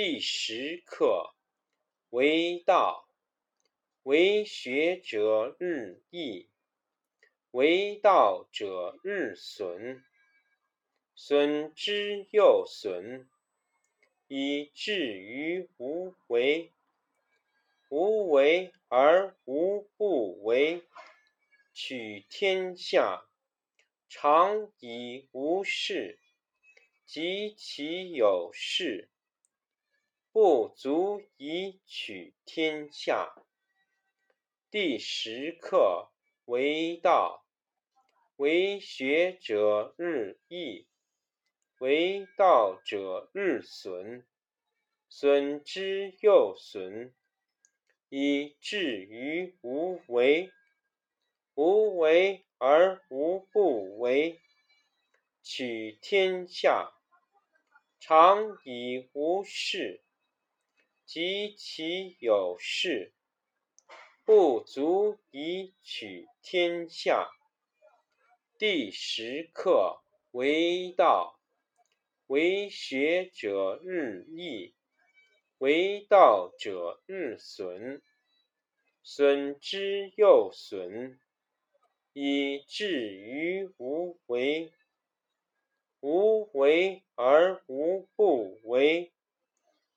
第十课为道，为学者日益，为道者日损，损之又损，以至于无为。无为而无不为。取天下常以无事，及其有事。不足以取天下。第十课为道，为学者日益，为道者日损，损之又损，以至于无为。无为而无不为。取天下常以无事。及其有事，不足以取天下。第十课为道，为学者日益，为道者日损，损之又损，以至于无为。无为而无不为。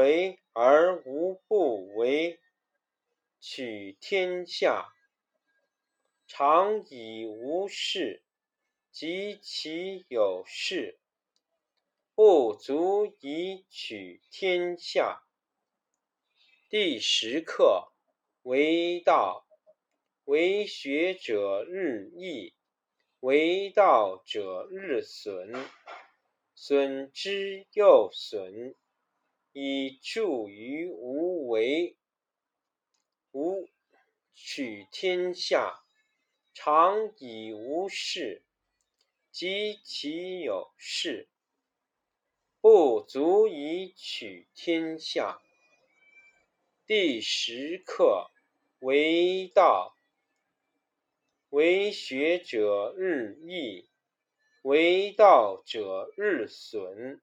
为而无不为。取天下常以无事，及其有事，不足以取天下。第十课为道，为学者日益，为道者日损，损之又损。以助于无为。无取天下常以无事，及其有事，不足以取天下。第十课为道，为学者日益，为道者日损。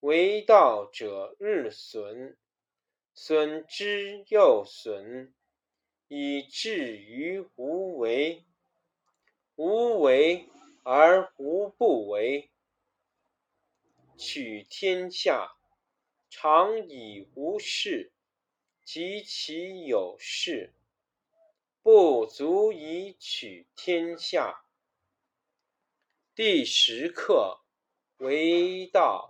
为道者日损，损之又损，以至于无为。无为而无不为。取天下常以无事，及其有事，不足以取天下。第十课为道。